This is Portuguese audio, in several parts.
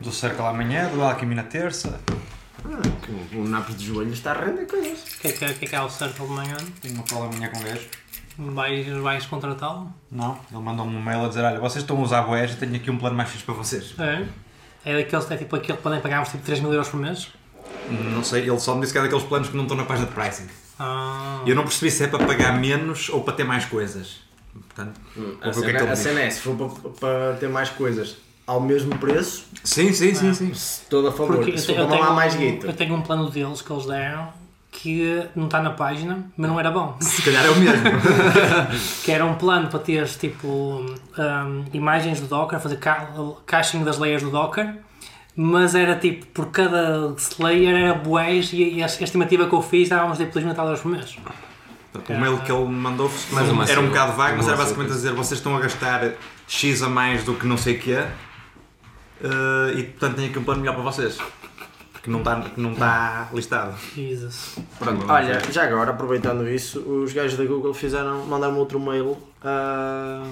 Do Circle amanhã, do Alchemy na terça. Ah, que o Napos de joelho está a render coisas. O que é que, é- o que, é que há o Circle de manhã? Tenho uma prova amanhã com o gajo. Vais, vais contratá-lo? Não, ele mandou-me um mail a dizer: Olha, vocês estão a usar boés, eu tenho aqui um plano mais fixe para vocês. É. É daqueles, é tipo aquele que podem pagarmos tipo 3 mil euros por mês? Não sei, ele só me disse que é daqueles planos que não estão na página de pricing. Ah. E eu não percebi se é para pagar menos ou para ter mais coisas. Portanto, A o que é cena, que ele a cena é, se for para, para ter mais coisas ao mesmo preço, Sim, sim, sim, sim. se todo a favor. Porque eu, se te- for eu tenho, mais um- guita. eu tenho um plano deles que eles deram que não está na página, mas não era bom. Se calhar é o mesmo. Que era um plano para teres tipo hum, imagens do Docker, fazer ca caching das layers do Docker, mas era tipo, por cada layer era bués e, e a estimativa que eu fiz dávamos tipo 2 mil dólares por mês. Portanto, o mail que ele mandou era um bocado vago, mas era basicamente a dizer: vocês estão a gastar X a mais do que não sei o que é e portanto tenho aqui um plano melhor para vocês. Que não está, não está listado. Jesus. Pronto, olha, já agora, aproveitando isso, os gajos da Google fizeram, mandaram outro mail a,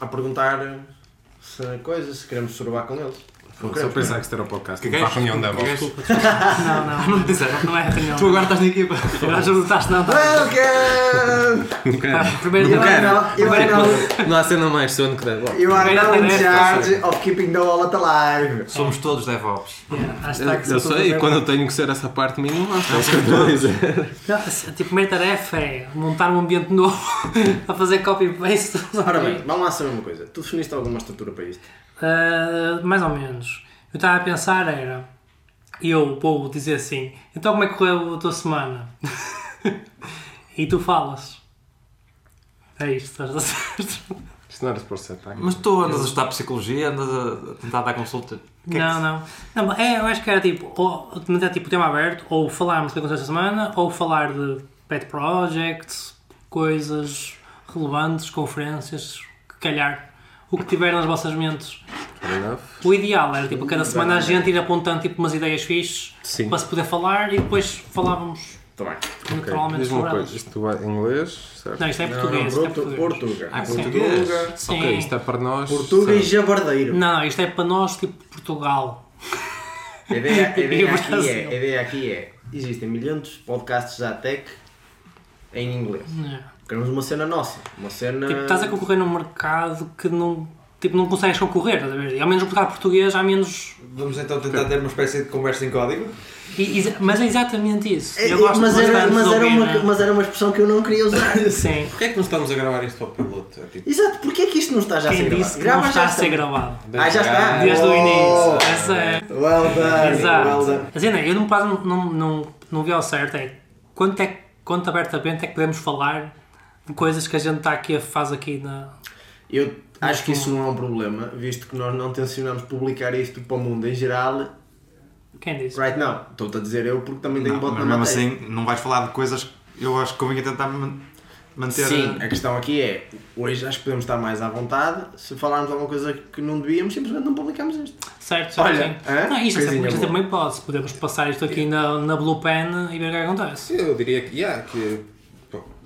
a perguntar se coisa, se queremos surbar com eles. Não Só queremos, pensar que isto era o podcast. Que Para a reunião da voz. Não, não, Não me disseram. não é reunião. Tu agora estás na equipa. Agora já não estás, não. Tá. Welcome! Tá, Primeiro You dia- Não há cena mais sono que deve. you are now in tarefa. charge of keeping the wallet alive. Somos todos DevOps. Eu, eu sei, todo quando eu tenho que ser essa parte mínima, é isso que eu estou a dizer. Não, a tipo, primeira tarefa é montar um ambiente novo a fazer copy-paste. Ora bem, vamos lá saber uma coisa. Tu definiste alguma estrutura para isto? Uh, mais ou menos. Eu estava a pensar era eu vou dizer assim, então como é que correu a tua semana? e tu falas. É isto, estás a certo? Isto não era suposto ser ataque. Mas tu andas a estudar psicologia, andas a tentar dar consulta. O que é que- Não, não. não é, eu acho que era tipo, ou manter tipo tema aberto, ou falarmos do que aconteceu esta semana, ou falar de pet projects, coisas relevantes, conferências, que calhar o que tiver nas vossas mentes. O ideal era tipo cada semana a gente ir apontando tipo umas ideias fixes Sim. para se poder falar e depois falávamos Está bem. Naturalmente Diz-me sobre uma coisa, isto em inglês, certo? Não, isto é Não, português. não, isto é Portu- português. Portuga. Ah, Sim. português. Sim. Ok, isto é para nós. Portuga e jabardeiro. Não, isto é para nós tipo Portugal. A ideia, a ideia aqui é, a ideia aqui é, existem milhões de podcasts da tech em inglês. É. Queremos uma cena nossa, uma cena... Tipo, estás a concorrer num mercado que não, tipo, não consegues concorrer, estás a ver? E ao menos no mercado português há menos. Vamos então tentar ter uma espécie de conversa em código. E- mas é exatamente isso. É, Eu gosto mas, era, mas, era uma, né? mas era uma expressão que eu não queria usar. Sim. Porquê é que não estamos a gravar isto para o piloto? É tipo, Exato, porquê é que isto não está já a ser gravado? disse que Grava não está já a ser gravado? Ah, já está? Desde o Oh! início. Essa é. Well done, Exato. well done. A cena, eu não, não, não, não, não vi ao certo é quanto, é quanto abertamente é que podemos falar coisas que a gente está aqui, faz aqui na. Eu acho que isso não é um problema, visto que nós não tencionamos publicar isto para o mundo em geral. Quem disse? Right now, estou-te a dizer eu porque também tenho Não, voto na mesmo matéria. assim, não vais falar de coisas que eu acho que convém tentar man- manter. Sim, a questão aqui é, hoje acho que podemos estar mais à vontade, se falarmos alguma coisa que não devíamos, simplesmente não publicamos isto. Certo, certo. Olha, hã? Não, isto é Coisinha é uma hipótese. Podemos passar isto aqui na, na Blue Pen e ver o que acontece. Eu diria que, yeah, que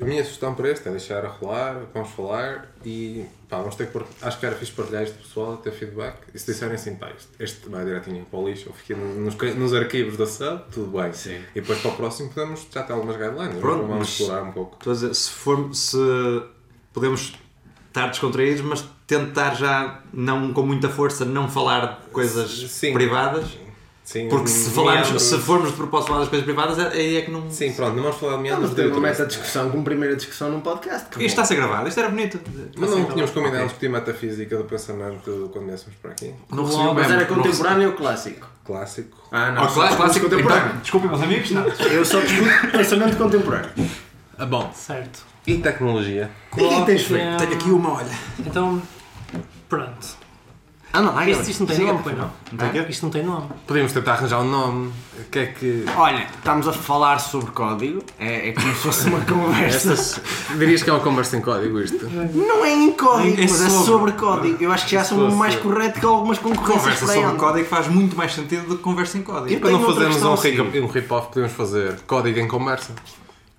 a minha sugestão para este é deixar a rolar, vamos falar e pá, vamos ter que acho que era fixe partilhar isto pessoal, ter feedback e se disserem assim, pá, este, este vai direitinho para o lixo ou fica nos, nos arquivos da sub, tudo bem. Sim. E depois para o próximo podemos já ter algumas guidelines, Pronto, vamos explorar um pouco. Estou a dizer, se, for, se podemos estar descontraídos, mas tentar já, não com muita força, não falar de coisas Sim. privadas. Sim, Porque se, meandros. falarmos, se formos de propósito falar das coisas privadas, é- aí é que não. Sim, pronto, não vamos falar de Não, meandros mas de ter uma meta discussão como primeira discussão num podcast. Isto está a ser gravado, isto era bonito. Mas não tínhamos combinado Ok. discutir metafísica do pensamento quando viéssemos por aqui? Não recebi o Mas era não contemporâneo ou clássico? Clássico. Ah, recebi- Oh, clássico, clássico contemporâneo. Então, desculpem, meus amigos, não. Eu só discuto pensamento contemporâneo. Ah, bom. Certo. E tecnologia? E é que tens feito? Tenho aqui uma, olha. Então, pronto. Anda lá, Isto, isto não tem nome, pois não? Não tem quê? Isto não tem nome. Podíamos tentar arranjar um nome. O que é que. Olha, estamos a falar sobre código, é, é como se fosse uma conversa. Estas... Dirias que é uma conversa em código isto? Não é em código, É mas é sobre. código. Eu acho que já são fosse- mais correto que algumas concorrências Conversa sobre andam. código faz muito mais sentido do que conversa em código. Eu Para não fazermos um, rip- um rip-off, podemos fazer código em conversa.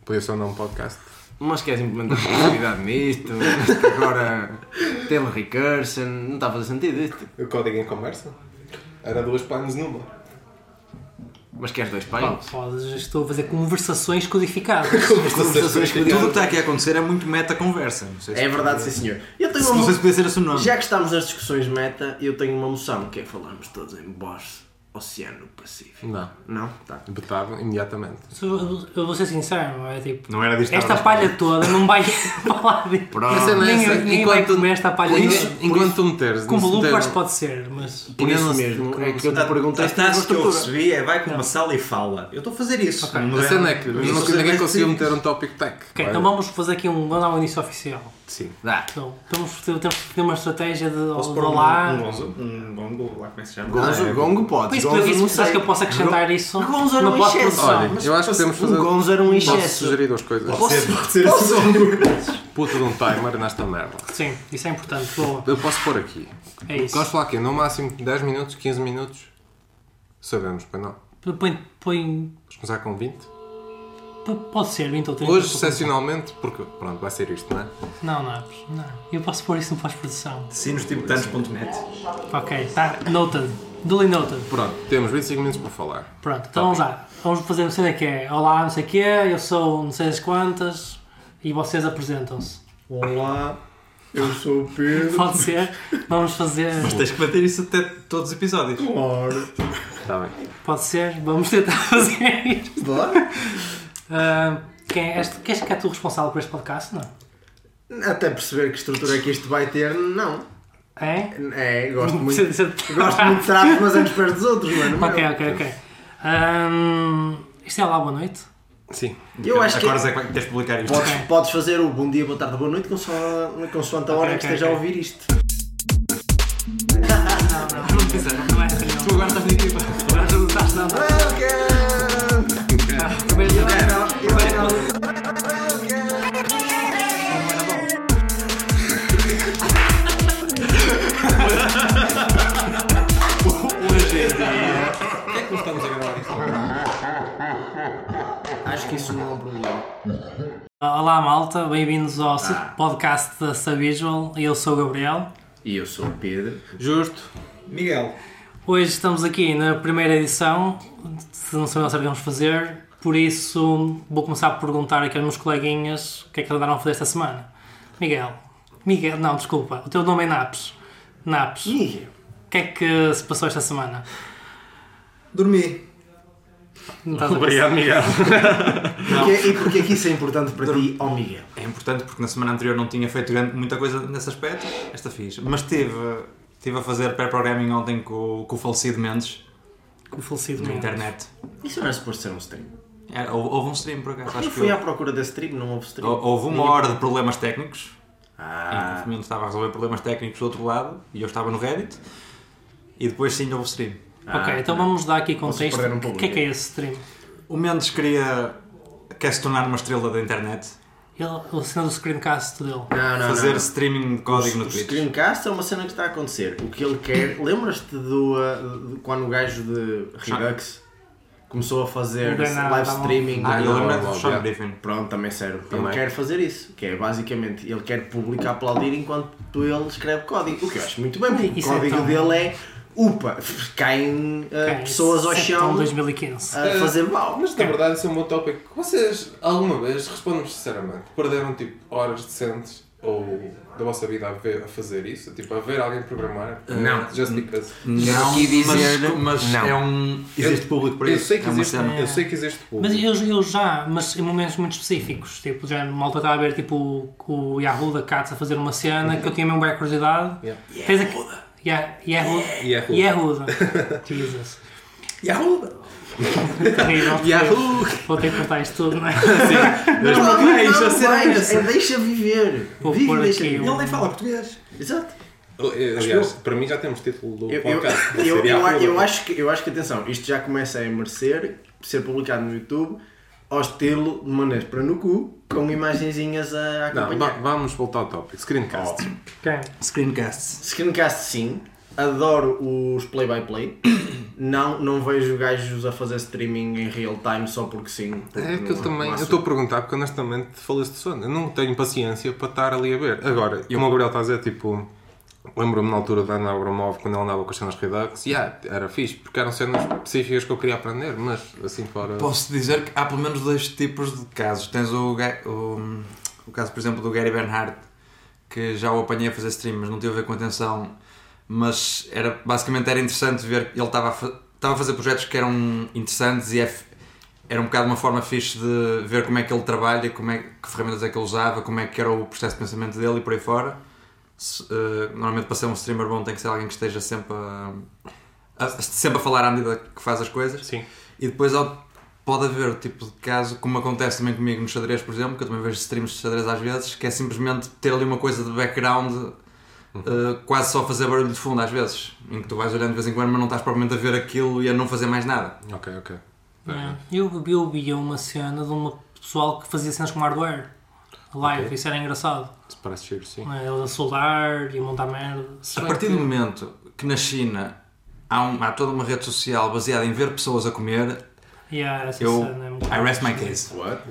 Podia ser um nome podcast. Mas queres implementar criatividade nisto? Isto agora teve recursion, não está a fazer sentido isto. O código em conversa? Era duas planos numa. Mas queres dois foda-se, já estou a fazer conversações codificadas. Conversações com Tudo o que está aqui a acontecer é muito meta-conversa. Não sei se- É verdade, sim senhor. Eu tenho Não uma sei se podia ser esse o nome. Já que estamos nas discussões meta, eu tenho uma moção que é falarmos todos em boss Oceano Pacífico. Não. Não? Tá. Betava imediatamente. Eu eu vou ser sincero, é tipo. Não era disto que Esta a palha toda não vai falar de. Pronto. Mas é Ninguém, ninguém vai enquanto- comer esta palha. Enquanto, Isso- enquanto tu meteres. Com bloopers pode ser, mas. Por isso mesmo, é que eu te A perguntei uma task que eu recebi é vai para uma sala e fala. Eu estou a fazer isso. Ok. Não A é- cena é que é ninguém conseguiu simples. meter um topic tech. Ok, então vamos fazer aqui um. Vamos dar um início oficial. Sim. Dá. Então, temos, temos que ter uma estratégia de, Posso de pôr um, olá. um gonzo? Um gongo, lá como é que se chama? Gonzo, Ah, é- gongo pode. Isso, Gonzo isso, não acho que sei. eu posso acrescentar isso Gonzo era na um pós-produção. Olha, eu acho que podemos fazer. Um Gonzo era um Posso excesso. sugerir duas coisas. Pode ser, pode ser. Puta de um timer nesta merda. Sim, isso é importante. Boa. Eu posso pôr aqui. É isso. Vamos falar aqui, no máximo 10 minutos, 15 minutos. Sabemos, pois não. Põe, põe, Vamos começar com 20. Pode ser 20 ou 30. Hoje, excepcionalmente, porque pronto, vai ser isto, não é? Não, não, não. Eu posso pôr isso no pós-produção. Sinostibetanos.net Ok, está noted. Duly noted. Pronto, temos 25 minutos para falar. Pronto, então vamos lá. Vamos fazer uma cena que é Olá, não sei o quê, eu sou não sei as quantas e vocês apresentam-se. Olá, eu sou o Pedro. Pode ser? Vamos fazer. Mas tens que manter isso até todos os episódios. Bora. Está bem. Pode ser? Vamos tentar fazer isto. Bora. Ah, quem é este? Queres que é tu responsável por este podcast? Não? Até perceber que estrutura é que isto vai ter, não. É? É, gosto muito. Precisa de ser- Gosto muito de tráfico, mas antes perto dos outros, mano. Ok, meu. ok, ok. Ahm, isto é lá, boa noite. Sim. Eu acho que Agora é que tens de publicar isto. podes, podes fazer o bom dia, boa tarde, boa noite, consoante, a hora Ok, em que esteja a ok. ouvir isto. Não, não, não não problema. Olá malta, bem-vindos ao podcast da Savisual. Eu sou o Gabriel. E eu sou o Pedro. Justo. Miguel. Hoje estamos aqui na primeira edição, se não sabemos o que vamos fazer, por isso vou começar por perguntar aqui aos meus coleguinhas o que é que andaram a fazer esta semana. Miguel. Miguel, não, desculpa, o teu nome é Napes. Napes, o Miguel. que é que se passou esta semana? Dormi. Estás Obrigado, Miguel. Porquê- e porquê que isso é importante para ti, ó Miguel? É importante porque na semana anterior não tinha feito grande- muita coisa nesse aspecto. Esta fiz. Mas tive, tive a fazer pair-programming ontem com, o- com o falecido Mendes, Com o falecido na Mendes. internet. Isso não é suposto ser um stream. É, houve, houve um stream por acaso. Acho Eu que fui à houve, procura desse stream, não houve stream. houve uma hora de problemas técnicos. Em que Ah, o Mendes estava a resolver problemas técnicos do outro lado e eu estava no Reddit. E depois sim houve stream. Ok, Ah, então vamos dar aqui contexto. um O que é que é esse stream? O Mendes queria. quer se tornar uma estrela da internet. Ele, o cena do screencast dele. não, não, fazer não. streaming de código o, no o Twitch. screencast é uma cena que está a acontecer. O que ele quer. Lembras-te do. uh, de quando o gajo de Redux começou a fazer live tá streaming? Ah, de- eu lembro do Sean não, Griffin. Pronto, também serve. Também. Ele quer fazer isso, que é basicamente ele quer público a aplaudir enquanto ele escreve código. O que eu acho muito bem, porque Isso o é código tão- dele é upa, caem uh, pessoas ao chão de 2015. a fazer mal. Mas na verdade isso é um bom tópico. Vocês, alguma vez, respondam-me sinceramente, perderam tipo horas decentes ou da vossa vida a, ver, a fazer isso? Tipo, a ver alguém programar? Não. Just because. Não, aqui dizer- mas, mas não. é um. Existe público para eu isso. Sei que é existe, cena. eu sei que existe público. Mas eu, eu já, mas em momentos muito específicos. Tipo, já numa altura estava a ver tipo, o, o Yahoo da Katz a fazer uma cena que eu tinha mesmo bem curiosidade. Yeah. Tens aqui. Yeah, Yahoo. Yahoo. Yahoo. Jesus. Yahoo! Terrível. Yahoo! Vou ter que contar isto tudo, não é? Não, não, não, Deixa não, vais, essa. é deixa viver. Vou Vive pôr deixa aqui viver. um- Ele nem fala português. Exato. Eu- Aliás, para mim já temos título do Eu, eu, podcast. Eu, eu, eu acho que, eu acho que, atenção, isto já começa a merecer ser publicado no YouTube ao estilo de maneiras para no cu, com imagenzinhas a Não, acompanhar. va- vamos voltar ao tópico. Screencast. Ok. Screencasts. Screencast sim, adoro os play-by-play. Não, não vejo gajos a fazer streaming em real time só porque sim. porque É que eu não- também, não eu estou a perguntar porque honestamente falei de sono. Eu não tenho paciência para estar ali a ver. Agora, como o Gabriel está a dizer, tipo, Lembro-me na altura da Ana Abramov, quando ela andava com as cenas Redux, yeah, era fixe, porque eram cenas específicas que eu queria aprender, mas assim fora. Posso dizer que há pelo menos dois tipos de casos. Tens o, o, o caso, por exemplo, do Gary Bernhardt, que já o apanhei a fazer stream, mas não tive a ver com atenção. Mas era, basicamente era interessante ver ele estava a, fa- estava a fazer projetos que eram interessantes e é era um bocado uma forma fixe de ver como é que ele trabalha, como é, que ferramentas é que ele usava, como é que era o processo de pensamento dele e por aí fora. Se, eh, normalmente para ser um streamer bom tem que ser alguém que esteja sempre a, a- sempre a falar à medida que faz as coisas. Sim. E depois pode haver o tipo de caso, como acontece também comigo no xadrez, por exemplo, que eu também vejo streams de xadrez às vezes, que é simplesmente ter ali uma coisa de background, eh, quase só fazer barulho de fundo às vezes, em que tu vais olhando de vez em quando, mas não estás propriamente a ver aquilo e a não fazer mais nada. Ok, ok. É. Eu, eu via uma cena de um pessoal que fazia cenas com hardware. Live, Ok. isso era engraçado. Isso parece giro, sim. É? Eles a soldar e a montar merda. A partir do momento que na China há, um- há toda uma rede social baseada em ver pessoas a comer, Yeah, eu. cena é I rest my case. What?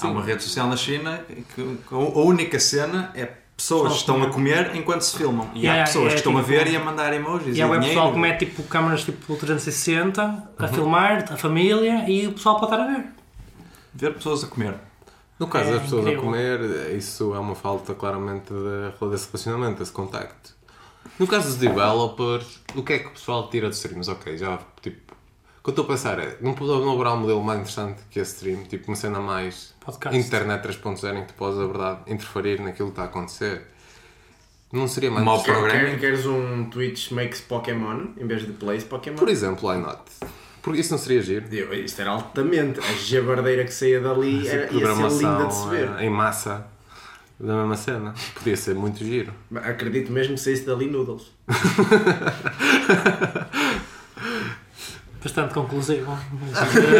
Há uma rede social na China que, que a única cena é pessoas que estão a comer enquanto se filmam. E Yeah, há pessoas é que estão a tipo- ver e a mandar emojis. E há o pessoal que mete tipo, câmaras tipo 360 a filmar, a família e o pessoal pode estar a ver. Ver pessoas a comer. No caso É das pessoas incrível. a comer, isso é uma falta claramente de- desse relacionamento, desse contacto. No caso dos developers, o que é que o pessoal tira dos streams? Ok, já tipo. O que eu estou a pensar é, não pode não haverá um modelo mais interessante que esse stream, tipo uma cena mais Podcast. internet 3.0 em que tu podes, a verdade, interferir naquilo que está a acontecer. Não seria mais Mau interessante? Queres um Twitch makes Pokémon em vez de plays Pokémon? Por exemplo, why not? Porque isso não seria giro? Eu, isto era altamente. A jabardeira que saía dali era, ia ser linda de se ver. eh, em massa da mesma cena. Podia ser muito giro. Acredito mesmo que saísse dali noodles. Bastante conclusivo.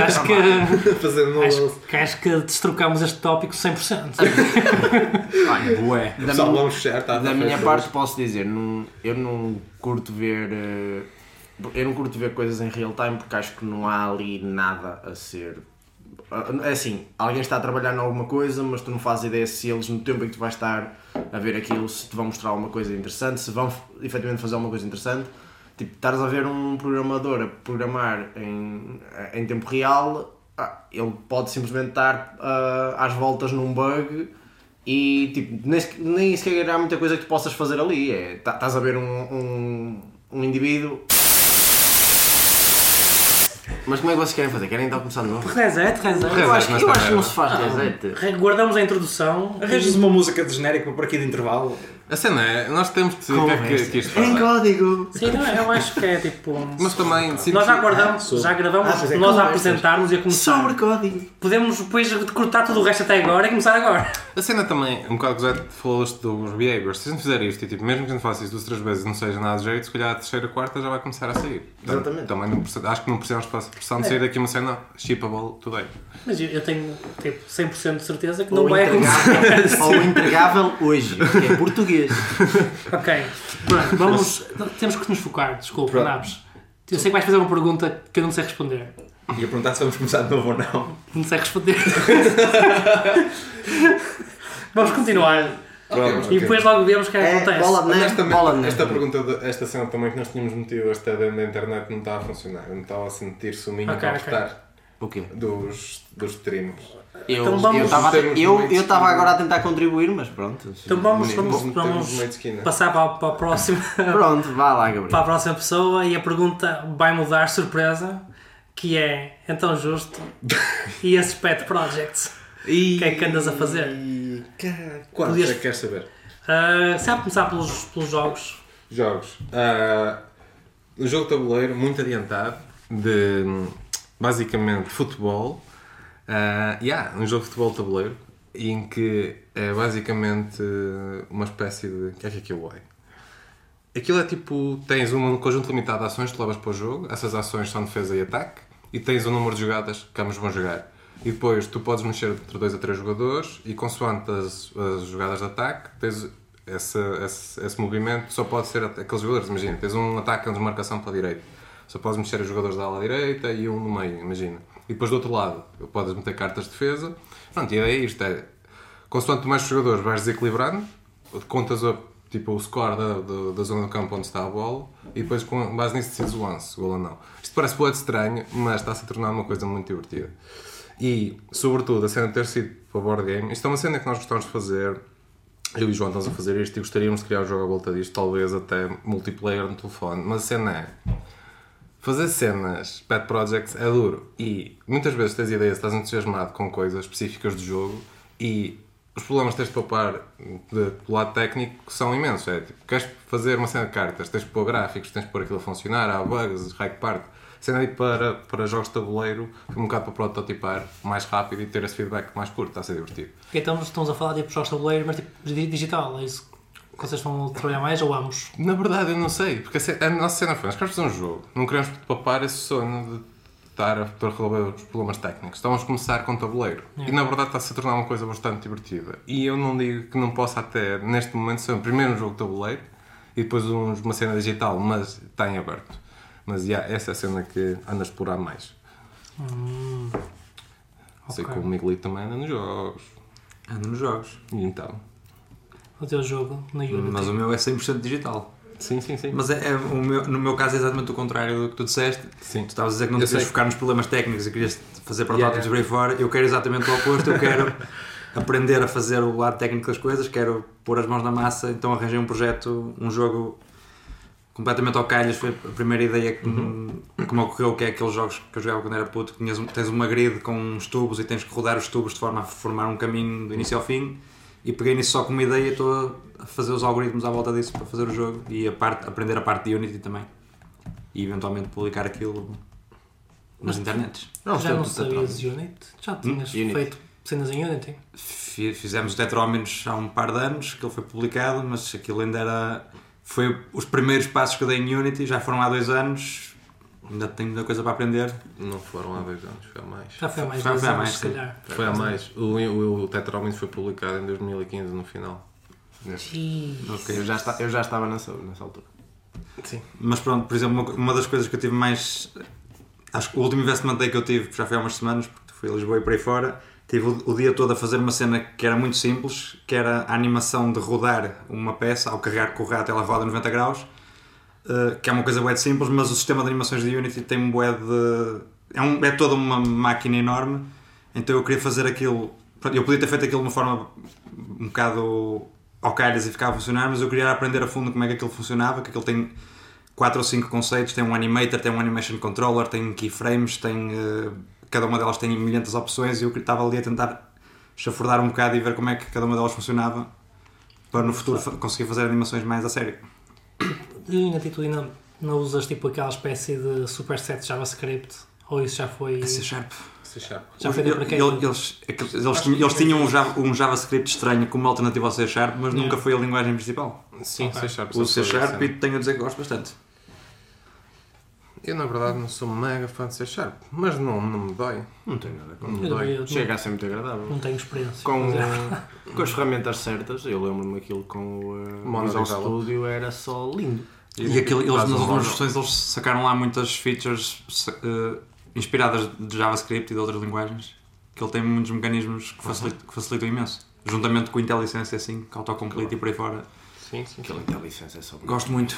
Acho que. Fazendo Acho, que- acho que destrocamos este tópico 100%. Ai, bué. Da minha- tá? Da Tá minha feito parte hoje. posso dizer, não, eu não curto ver. eh, Eu não curto ver coisas em real time porque acho que não há ali nada a ser. É assim, alguém está a trabalhar em alguma coisa, mas tu não fazes ideia se eles, no tempo em que tu vais estar a ver aquilo, se te vão mostrar alguma coisa interessante, se vão efetivamente fazer alguma coisa interessante. Tipo, estares a ver um programador a programar em, em tempo real, ah, ele pode simplesmente estar ah, às voltas num bug e tipo, nem, nem sequer há muita coisa que tu possas fazer ali. É, tá- estás a ver um, um, um indivíduo. Mas como é que vocês querem fazer? Querem então começar de novo? Reset, reset. Eu acho, mas eu acho que não se faz reset. Guardamos a introdução. Arranjas uma música de genérico por aqui de intervalo. A cena é, nós temos que decidir o que é que, que isto Em faz. código! Sim, não, eu acho que é tipo. Mas também, sim, Nós já guardamos, já gravamos, Ah, é, nós a apresentarmos e a começar. Sobre código! Podemos depois cortar tudo o resto até agora e começar agora. A cena também, um bocado que falou isto dos behaviors. Se a gente fizer isto e tipo, mesmo que a gente faça isto duas, três vezes e não seja nada de jeito, se calhar a terceira, quarta já vai começar a sair. Portanto, Exatamente. Também não precisa- acho que não precisamos passar pressão de sair daqui uma cena shippable today. Mas eu, eu tenho tipo 100% de certeza que não Ou vai acontecer. ou entregável hoje, que é português. ok, pronto, vamos. Temos que nos focar, desculpa, Pronto. Naves. Eu sei que vais fazer uma pergunta que eu não sei responder. Ia perguntar se vamos começar de novo ou não. Não sei responder. vamos continuar. Pronto. E depois logo vemos o que é que É, acontece. bola de neve, Honestamente, bola esta pergunta, de- esta cena também que nós tínhamos metido esta dentro da internet não está a funcionar. Eu não estava a sentir suminho Ok, para ok. apertar O quê? dos, dos streams. Eu Então vamos- estava eu, eu agora a tentar contribuir, mas pronto. Então vamos, vamos, vamos passar para, a- para a próxima. Pronto, vá lá, Gabriel. para a próxima pessoa e a pergunta vai mudar surpresa que é então justo e esses pet projects o que é que andas a fazer Quantos Podias- é que queres saber? Ah, se há de começar pelos, pelos jogos Jogos. Ah, um jogo de tabuleiro muito adiantado de basicamente futebol. Ah, yeah, um jogo de futebol tabuleiro em que é basicamente uma espécie de. O que é que aquilo é? Aquilo é tipo: tens um conjunto limitado de ações que levas para o jogo, essas ações são defesa e ataque, e tens um número de jogadas que ambos vão jogar. E depois tu podes mexer entre dois a três jogadores, e consoante as, as jogadas de ataque, tens esse, esse, esse movimento só pode ser aqueles jogadores. Imagina, tens um ataque com desmarcação para a direita, só podes mexer os jogadores da ala direita e um no meio, imagina. E depois do outro lado, podes meter cartas de defesa. Pronto, e ideia é isto: é consoante mais jogadores vais desequilibrando, contas a tipo o score da, da, da zona do campo onde está a bola e depois com base nisso decides o lance, gol ou não. Isto parece muito estranho, mas está-se a tornar uma coisa muito divertida. E, sobretudo, a cena de ter sido para board game, isto é uma cena que nós gostamos de fazer. Eu e o João estamos a fazer isto e gostaríamos de criar um jogo à volta disto, talvez até multiplayer no telefone. Mas a cena é. Fazer cenas, pet projects, é duro. E muitas vezes tens ideias, estás entusiasmado com coisas específicas do jogo e os problemas que tens de poupar de, do lado técnico são imensos. É, tipo, queres fazer uma cena de cartas, tens de pôr gráficos, tens de pôr aquilo a funcionar, há bugs, que parte. Cena aí para, para jogos de tabuleiro, um bocado para prototipar mais rápido e ter esse feedback mais curto, está a ser divertido. Então estamos a falar tipo jogos de tabuleiro, mas tipo di- digital, é isso vocês a trabalhar mais ou ambos? Na verdade, eu não sei, porque a nossa cena foi: nós queremos fazer um jogo, não queremos papar esse sonho de estar a para resolver os problemas técnicos. Então vamos começar com tabuleiro. E na verdade está-se a tornar uma coisa bastante divertida. E eu não digo que não possa até, neste momento, ser primeiro um jogo de tabuleiro e depois um- uma cena digital, mas está em aberto. Mas yeah, essa é a cena que anda a explorar mais. Sei ok. que o Miguelito também anda nos jogos. Ando nos jogos. E então? O teu jogo na Unity. Mas o meu é 100% digital. Sim, sim, sim. Mas é, é o meu, no meu caso é exatamente o contrário do que tu disseste. Sim. Tu estavas a dizer que não te querias focar nos problemas técnicos e querias fazer Yeah, protótipos por aí fora. Eu quero exatamente o oposto. Eu quero aprender a fazer o lado técnico das coisas, quero pôr as mãos na massa. Então arranjei um projeto, um jogo completamente ao calhas. Foi a primeira ideia que, Uhum. me- que me ocorreu, que é aqueles jogos que eu jogava quando era puto. que Tinhas, um- tens uma grid com uns tubos e tens que rodar os tubos de forma a formar um caminho do início ao fim. E peguei nisso só como uma ideia e estou a fazer os algoritmos à volta disso para fazer o jogo e a parte, aprender a parte de Unity também. E eventualmente publicar aquilo nas internets. Não, Já não portanto, tá sabias Unity? Já tinhas Unity. feito cenas em Unity? Fi- Fizemos o há um par de anos que ele foi publicado, mas aquilo ainda era. Foi os primeiros passos que eu dei em Unity, já foram há dois anos, ainda tenho muita coisa para aprender. Não foram há dois anos, foi há mais. Já foi há mais Foi- foi anos, mais, se calhar. Foi há mais. O, o, o Tetromino foi publicado em 2015, no final. Ih, Ok. Eu já, esta- eu já estava nessa, nessa altura. Sim. Mas pronto, por exemplo, uma, uma das coisas que eu tive mais. Acho que o último investment day que eu tive, já foi há umas semanas, porque fui a Lisboa e por aí fora, tive o, o dia todo a fazer uma cena que era muito simples, que era a animação de rodar uma peça, ao carregar com o rato ela roda 90 graus, eh, que é uma coisa bué de simples, mas o sistema de animações de Unity tem um bué de... É, um, é toda uma máquina enorme, então eu queria fazer aquilo... Eu podia ter feito aquilo de uma forma um bocado ao calhas e ficava a funcionar, mas eu queria aprender a fundo como é que aquilo funcionava, que aquilo tem quatro ou cinco conceitos, tem um animator, tem um animation controller, tem keyframes, tem eh, cada uma delas tem milhares de opções e eu estava ali a tentar chafurdar um bocado e ver como é que cada uma delas funcionava para no futuro conseguir fazer animações mais a sério. E Unity tu ainda não usas tipo aquela espécie de superset JavaScript? Ou isso já foi. C Sharp. C Sharp. Já foi Eles, deprecated? eles, eles, tinham- eles tinham um, Java- um JavaScript estranho como alternativa ao C Sharp, mas nunca foi a linguagem principal. Sim, Ok. C Sharp. O C Sharp e tenho a dizer que gosto bastante. Eu, na verdade, não sou mega fã de C Sharp, mas não, não me dói. Não tem nada com Não me dói. eu Chega a ser muito agradável. Não tenho experiência. Com, é. com as ferramentas certas, eu lembro-me aquilo com o uh, Mono Visual Develop. Studio, era só lindo. E aquilo, eles nas últimas versões eles sacaram lá muitas features eh, inspiradas de JavaScript e de outras linguagens. Que ele tem muitos mecanismos que facilitam, que facilitam imenso. Juntamente com a IntelliSense assim, com autocomplete e por aí fora. Sim, sim. Aquela inteligência é só. Gosto muito.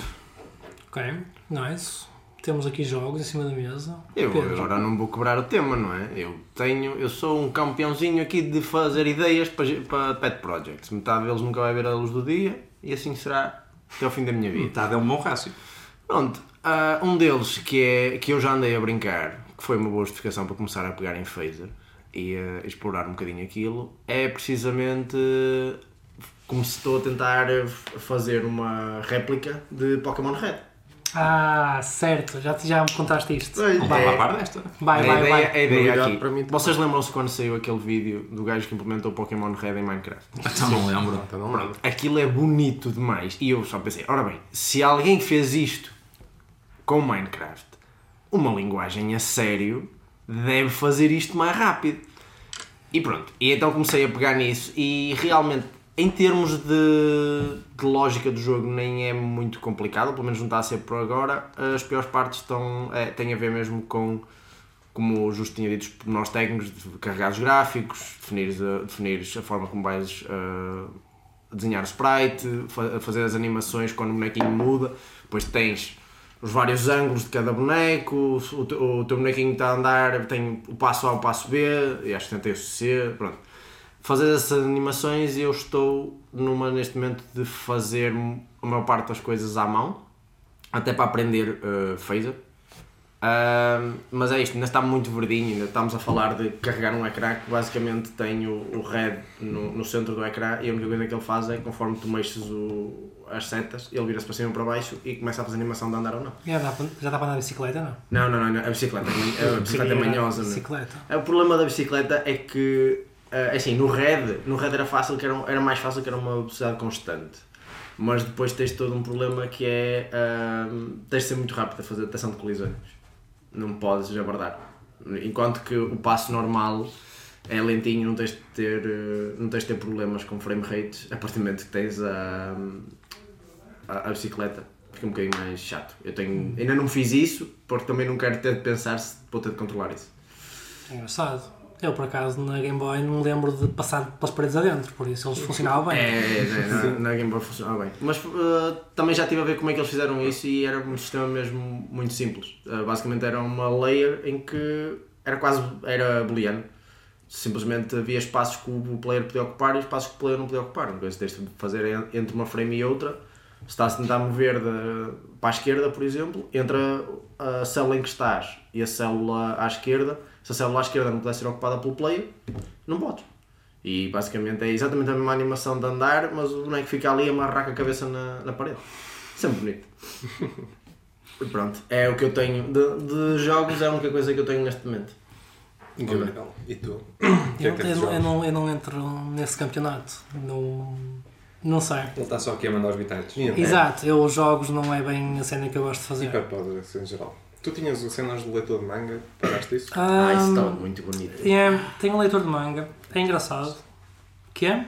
Ok, nice. Temos aqui jogos em cima da mesa. Eu Pedro, agora não vou quebrar o tema, não é? Eu tenho, eu sou um campeãozinho aqui de fazer ideias para, para pet projects. Metade deles nunca vai ver a luz do dia e assim será até ao fim da minha vida. Metade é um bom rácio. Pronto, há um deles que, é, que eu já andei a brincar, que foi uma boa justificação para começar a pegar em phaser e a explorar um bocadinho aquilo, é precisamente como se estou a tentar fazer uma réplica de Pokémon Red. Ah, certo, já, já me contaste isto. É. a par desta. Vai, vai, ideia, vai. a ideia aqui. para mim. Vocês lembram-se quando saiu aquele vídeo do gajo que implementou Pokémon Red em Minecraft? Então não lembro. Então não lembro. Aquilo é bonito demais. E eu só pensei, ora bem, se alguém fez isto com Minecraft, uma linguagem a sério, deve fazer isto mais rápido. E pronto. E então comecei a pegar nisso e realmente, em termos de, de lógica do jogo, nem é muito complicado, pelo menos não está a ser por agora. As piores partes estão, é, têm a ver mesmo com, como o Justo tinha dito, pormenores técnicos de carregar os gráficos, definir, definir a forma como vais ah, desenhar sprite, fa- fazer as animações quando o bonequinho muda, depois tens os vários ângulos de cada boneco, o, o teu bonequinho está a andar, tem o passo A, o passo B, e acho que tem o C, pronto. Fazer essas animações e eu estou numa neste momento de fazer a maior parte das coisas à mão, até para aprender uh, phaser. Ahm, mas é isto, ainda está muito verdinho, ainda estamos a falar de carregar um ecrã que basicamente tem o, o red no, no centro do ecrã e a única coisa que ele faz é conforme tu mexes o, as setas, ele vira-se para cima e para baixo e começa a fazer animação de andar ou não. Já dá, para- já dá para andar de bicicleta, não? Não, não, não, não, a bicicleta, é a bicicleta é manhosa. não? Bicicleta. É, O problema da bicicleta é que, eh, assim, no red, no red era fácil, que era, era mais fácil que era uma velocidade constante. Mas depois tens todo um problema que é, ahm, tens de ser muito rápido a fazer detecção de colisões. Não podes abordar. Enquanto que o passo normal é lentinho, não tens de ter, eh, não tens de ter problemas com frame rates, a partir do momento que tens a, a, a bicicleta. Fica um bocadinho mais chato. Eu tenho, ainda não fiz isso, porque também não quero ter de pensar se vou ter de controlar isso. É engraçado. Eu, por acaso, na Game Boy não me lembro de passar pelas paredes adentro, por isso eles funcionavam bem. É, é, na, na Game Boy funcionava bem. Mas uh, também já estive a ver como é que eles fizeram isso e era um sistema mesmo muito simples. Uh, basicamente era uma layer em que era quase era booleano. Simplesmente havia espaços que o player podia ocupar e espaços que o player não podia ocupar. Uma coisa que tens de fazer en- entre uma frame e outra. Se estás a tentar mover de, para a esquerda, por exemplo, entre a, a célula em que estás e a célula à esquerda, se a célula à esquerda não puder ser ocupada pelo player, não podes. E basicamente é exatamente a mesma animação de andar, mas o boneco fica ali a amarrar com a cabeça na, na parede. Sempre bonito. E pronto, é o que eu tenho. De, de jogos é a única coisa que eu tenho neste momento. Incrível. E tu? Que é Eu, que eu, não- eu não, eu não entro nesse campeonato. Não, não sei. Ele está só aqui a mandar os bitites. E? Exato, eu os jogos não é bem a cena que eu gosto de fazer. Hiperpoders em geral. Tu tinhas o cenas do leitor de manga, pagaste isso? Ah, isso Ahm, estava muito bonito. é, tenho um leitor de manga, é engraçado. Que é?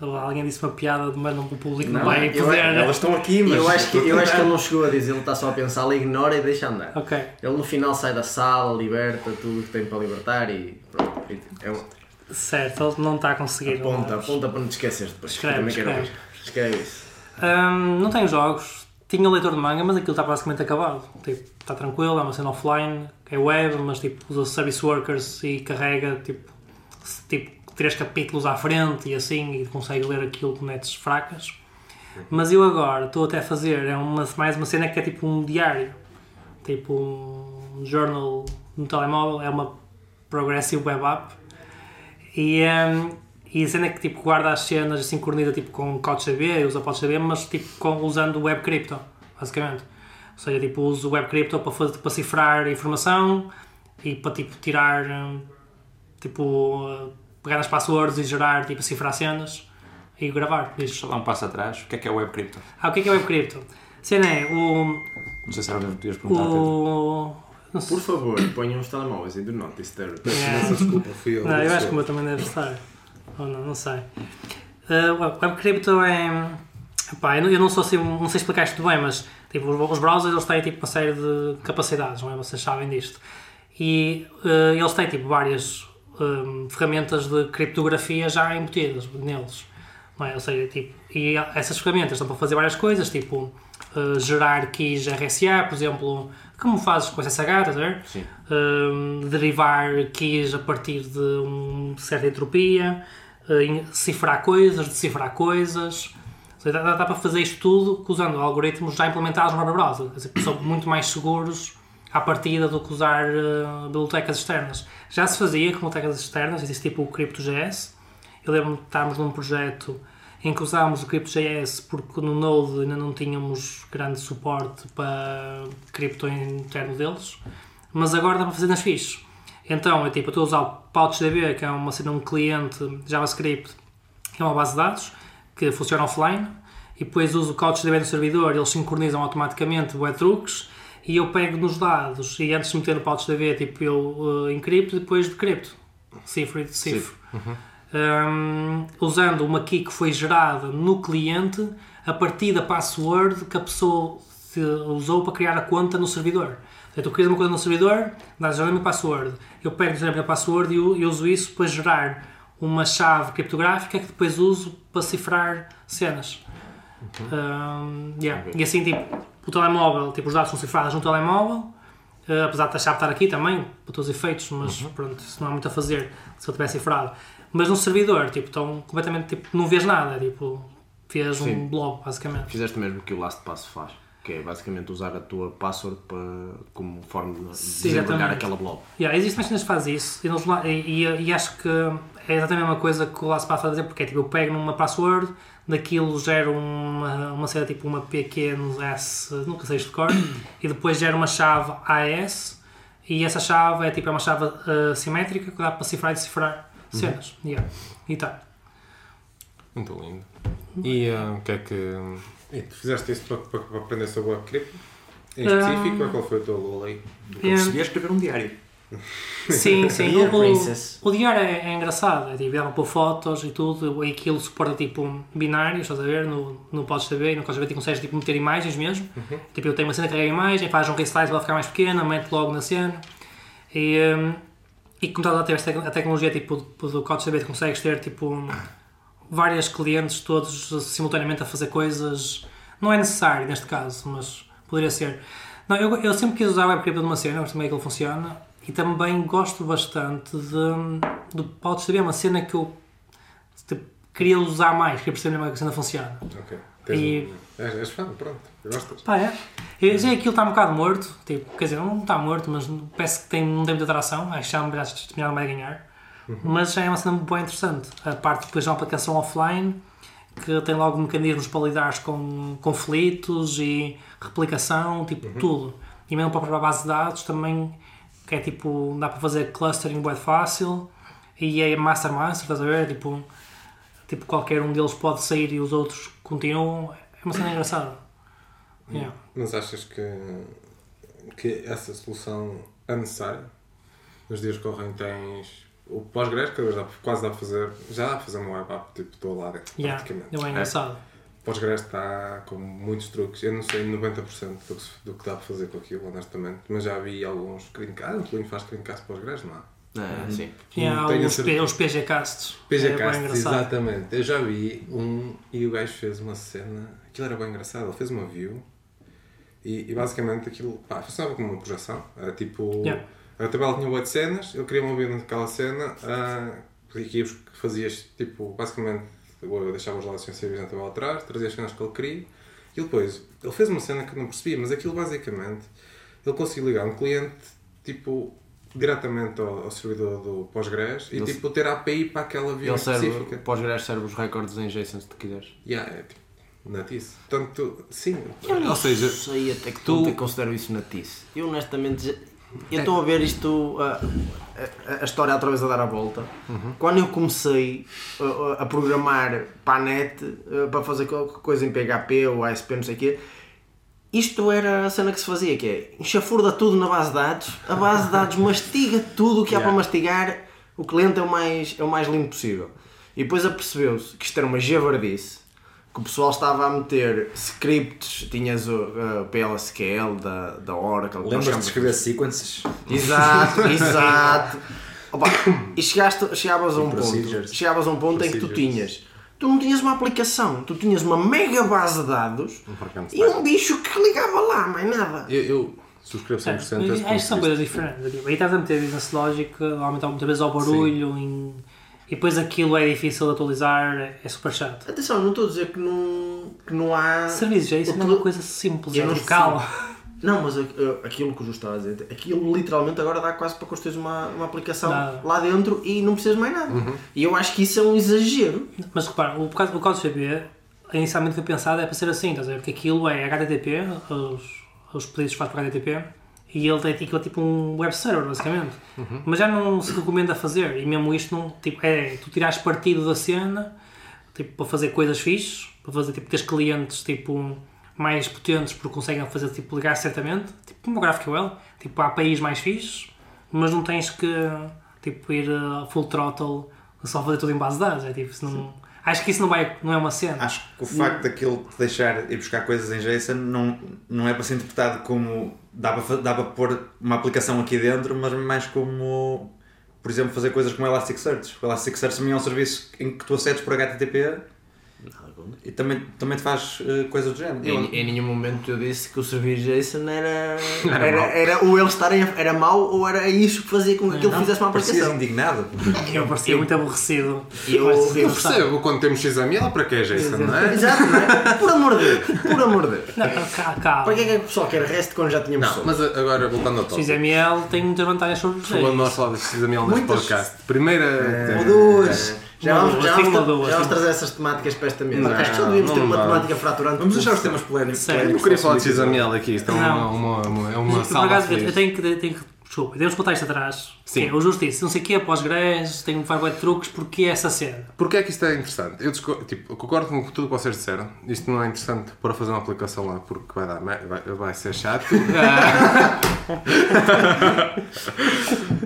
Alguém disse uma piada, mas não, o público não, Não, vai poder. Elas estão aqui, mas. Eu acho, que, eu acho que ele não chegou a dizer, ele está só a pensar, ele ignora e deixa andar. Ok, Ele no final sai da sala, liberta tudo o que tem para libertar e pronto. É um, certo, ele não está a conseguir. aponta, mas- aponta para não te esqueceres depois. Escreve, quero escreve. ouvir. Escreve isso. Ahm, não tenho jogos. Tinha um leitor de manga, mas aquilo está basicamente acabado. Tipo, está tranquilo, é uma cena offline, é web, mas tipo, usa service workers e carrega tipo, tipo três capítulos à frente e assim, e consegue ler aquilo com netes fracas. Mas eu agora estou até a fazer é uma, mais uma cena que é tipo um diário, tipo um journal no telemóvel, é uma progressive web app. E, hum, e a cena é que tipo, guarda as cenas e sincroniza tipo, com CouchDB, usa CouchDB, mas tipo, com, usando o Web Crypto, basicamente. Ou seja, tipo, uso o Web Crypto para, fazer, para cifrar informação e para tipo, tirar, hum, tipo, pegar nas passwords e gerar, tipo, cifrar cenas e gravar. Deixa lá um passo atrás. O que é que é Web Crypto? Ah, o que é que é Web Crypto? A cena é o. Não sei se era o mesmo que podias perguntar. O. Por favor, ponham os telemóveis e do not disturb. É. Desculpa, fui eu. Não, eu acho que o meu também deve estar. Ou não, não sei. Uh, o Web Crypto é. Epá, eu não- sou assim, não sei explicar isto bem, mas tipo, os, browsers eles têm tipo, uma série de capacidades, não é? Vocês sabem disto. E uh, eles têm tipo, várias um, ferramentas de criptografia já embutidas neles. Não é? Ou seja, tipo, e essas ferramentas estão para fazer várias coisas, tipo uh, gerar keys RSA, por exemplo, como fazes com SSH, estás a ver? Sim. Um, derivar keys a partir de uma certa entropia, em- cifrar coisas, decifrar coisas. Seja, dá, dá para fazer isto tudo usando algoritmos já implementados no web browser. São muito mais seguros à partida do que usar uh, bibliotecas externas. Já se fazia com bibliotecas externas, existe tipo o CryptoJS. Eu lembro-me de estarmos num projeto em que usávamos o CryptoJS porque no Node ainda não tínhamos grande suporte para cripto interno deles, mas agora dá para fazer nas fichas. Então, eu, tipo, eu estou a usar o PouchDB, que é uma, cena, um cliente JavaScript, que é uma base de dados, que funciona offline, e depois uso o CouchDB no servidor, eles sincronizam automaticamente web truques, e eu pego nos dados, e antes de meter no PouchDB, tipo, eu uh, encripto e depois decrypto. Cifro e decifro. Um, usando uma key que foi gerada no cliente a partir da password que a pessoa usou para criar a conta no servidor. Portanto, tu crias uma coisa no servidor, dás a minha password, eu pego minha password e u- e uso isso para gerar uma chave criptográfica que depois uso para cifrar cenas. Uhum. Um, yeah. E assim, tipo, o telemóvel, tipo, os dados são cifrados no telemóvel, uh, apesar de a chave estar aqui também, para todos os efeitos, mas Uhum. pronto, isso não há muito a fazer se eu tivesse cifrado. Mas no servidor, tipo, estão completamente, tipo, não vês nada, tipo, um Sim. blog, basicamente. Fizeste mesmo o que o LastPass faz, que é basicamente usar a tua password para, como forma de exatamente. aquela blob. Yeah, existem máquinas que fazem isso e, e, e- acho que é exatamente a mesma coisa que o LastPass faz dizer, porque é tipo, eu pego numa password, daquilo gero uma, uma cena tipo uma PQ no S, nunca sei de cor, e depois gero uma chave AES e essa chave é tipo é uma chave uh, simétrica que dá para cifrar e decifrar cenas. Yeah. E tá. Muito lindo. E ah, o que é que. E tu fizeste isso para, para, para aprender sobre a cripto? Em específico, ou qual foi o teu goal aí? Eu percebi é escrever um diário. Sim, sim. O, o, o diário é, é engraçado. É tipo, dá pôr fotos e tudo. E aquilo suporta tipo binários, estás a ver? No, no Podes saber, no Podes saber, tu consegues tipo, meter imagens mesmo. Tipo, eu tenho uma cena que carrega a imagem, faz um resize para ela ficar mais pequena, mete logo na cena. E, hum, e como estás a ter esta- a tecnologia tipo, do do Código saber, tu consegues ter tipo várias clientes todos simultaneamente a fazer coisas. Não é necessário neste caso, mas poderia ser. Não, eu, eu sempre quis usar a WebCrypto numa cena, gosto como é que ele funciona e também gosto bastante de, de Podes saber, uma cena que eu tipo, queria usar mais, queria perceber como é que a cena funciona. Ok. Tens E- um- és, és fã, pronto. Gostas? Pá, é. Eu sei que aquilo está um bocado morto, tipo, quer dizer, não está morto, mas parece que tem, não tem muita atração, acho que já me já terminaram vai ganhar. Mas já é uma cena bem interessante. A parte depois de uma aplicação offline que tem logo mecanismos para lidar com conflitos e replicação, tipo tudo. E mesmo para a própria base de dados também, que é tipo, dá para fazer clustering bem fácil e é master master, estás a ver? Tipo, tipo qualquer um deles pode sair e os outros continuam. É uma cena engraçada. Yeah. Mas achas que, que essa solução é necessária? Nos dias que correm tens o que dá- quase dá para fazer, já dá para fazer uma web app, tipo, estou lá dentro, Yeah, praticamente. não é engraçado. O pós-gres está com muitos truques, eu não sei 90% do que, do que dá para fazer com aquilo, honestamente, mas já vi alguns screencasts, ah, o Plugin faz screencast pós-gres, não há? É, sim. Yeah, Não tenho a os, certeza. os PGcasts. é PGCast, bem engraçado. exatamente. Eu já vi um e o gajo fez uma cena, aquilo era bem engraçado, ele fez uma view e, e basicamente aquilo pá, funcionava como uma projeção. Era tipo. Yeah. A tabela tinha 8 cenas, eu queria uma view naquela cena, ah, que fazias tipo, basicamente, eu deixava os lados sensíveis na tabela atrás, trazia as cenas que ele queria e depois ele fez uma cena que eu não percebia, mas aquilo basicamente ele conseguiu ligar um cliente tipo diretamente ao, ao servidor do Postgres e Ele- tipo ter a API para aquela view Ele serve, específica. pós-gres serve os recordes em JSON se tu quiseres. Yeah, é tipo, natice. Portanto, sim. Ou seja, Não sei até que tu- é que considero isso natice. Eu honestamente, eu estou a ver isto, a, a, a história outra vez a dar a volta. Quando eu comecei a, a programar para a net, eh, para fazer qualquer coisa em PHP ou ASP, não sei o quê, isto era a cena que se fazia, que é enxafurda tudo na base de dados, a base de dados mastiga tudo o que há para mastigar, o cliente é o mais, é o mais limpo possível. E depois apercebeu-se que isto era uma javardice, que o pessoal estava a meter scripts, tinhas o uh, PLSQL da, da Oracle. Lembras de escrever sequences? Exato, exato. Opa, e chegaste, chegavas a um ponto, chegavas a um ponto em que tu tinhas, tu não tinhas uma aplicação, tu tinhas uma mega base de dados Marcante e um bicho que ligava lá, mais nada. eu, eu subscrevo 100% É, a esse acho que são coisas diferentes. Aí estás a meter business logic, aumentar muitas vezes ao barulho em- e depois aquilo é difícil de atualizar, é super chato. Atenção, não estou a dizer que não, que não há. Serviços, é isso não é uma coisa simples, é local. Não, mas aquilo que o Justo estava a dizer, aquilo literalmente agora dá quase para construir uma, uma aplicação Dá. lá dentro e não precisas mais nada. E eu acho que isso é um exagero. Mas repara, o, caso- o código CP inicialmente foi pensado é para ser assim, estás a ver? Porque aquilo é HTTP, os, os pedidos feitos por HTTP, e ele tem aquilo é tipo um web server, basicamente. Mas já não se recomenda fazer, e mesmo isto não, tipo, é, tu tirares partido da cena, tipo, para fazer coisas fixes, para fazer, tipo, teres clientes, tipo, mais potentes porque conseguem fazer, tipo, ligar certamente, tipo, como o GraphQL, tipo, há APIs mais fixes, mas não tens que, tipo, ir a full throttle só fazer tudo em base de dados, é tipo, isso não... Acho que isso não, vai, não é uma cena. Acho que o facto daquilo te deixar ir buscar coisas em JSON não, não é para ser interpretado como dá para, dá para pôr uma aplicação aqui dentro, mas mais como por exemplo, fazer coisas como Elasticsearch. O Elasticsearch também é um serviço em que tu acedes por HTTP. E também, também te faz eh, coisas do género. Em, em nenhum momento eu disse que o servir JSON era, Era era, mau. era, ou ele estar em, era mau ou era isso que fazia com que aquilo Não, fizesse uma Parecias aplicação. indignado. Eu parecia muito aborrecido. Eu- eu Eu percebo, quando temos XML, para que é JSON, não é? Exato, não é? Por amor de Deus, por amor de Deus. Não, cá, cá. Para que é que o pessoal quer REST quando já tínhamos Não, mas agora voltando ao tópico. XML tem muitas vantagens sobre os Falando nós falar de XML neste podcast. Primeira. Ou duas. Já vamos, duas, já vamos, vamos tem- trazer essas temáticas para esta mesa. Não, Acho que já devíamos ter não uma vamos. temática fraturante. Vamos deixar os temas polémicos. Eu não queria falar de XML aqui, isto é uma, Não. uma, uma, é uma Por sala acaso, eu tenho que, tenho que. Desculpa, devemos botar isto atrás. Sim. Que é o justiça, não sei o que, pós-grés, tenho que fazer bué de truques, porque essa cena. Porquê é que isto é interessante? Eu, disco- tipo, concordo com tudo o que vocês disseram. Isto não é interessante para fazer uma aplicação lá porque vai, dar, vai, vai ser chato.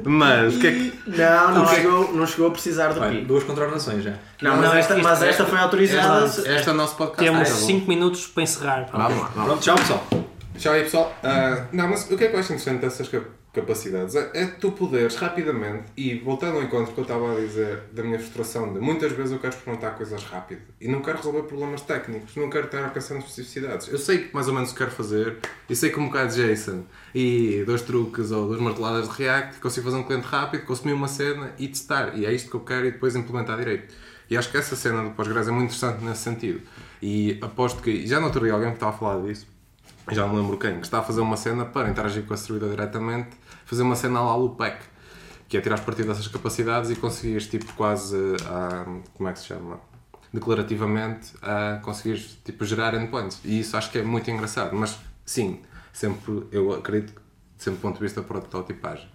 Mas o que é que. Não, não que é- chegou, não chegou a precisar do Olha, pi. duas contraordenações já. Não, mas Não, esta, isto- mas esta foi autorizada. Este, este é o nosso podcast. Temos Ah, tá bom. 5 minutos para encerrar. Vamos lá. Pronto, tchau pessoal. Tchau aí pessoal. Ah, não, mas o que é que eu acho interessante dessas cap- capacidades? É, é tu poderes rapidamente, e voltando ao encontro que eu estava a dizer da minha frustração, de muitas vezes eu quero experimentar coisas rápido e não quero resolver problemas técnicos, não quero estar alcançando especificidades. Eu sei mais ou menos o que quero fazer e sei que um bocado de JSON e dois truques ou duas marteladas de React consigo fazer um cliente rápido, consumir uma cena e testar. E é isto que eu quero e depois implementar direito. E acho que essa cena do pós-grés é muito interessante nesse sentido. E aposto que, já no outro alguém me estava a falar disso, já não lembro quem, que está a fazer uma cena para interagir com a servidor diretamente, fazer uma cena lá loopback, que é tirar partido dessas capacidades e conseguires tipo quase, ah, como é que se chama? Declarativamente, a conseguires tipo gerar endpoints. E isso acho que é muito engraçado, mas sim, sempre, eu acredito, sempre do ponto de vista de prototipagem.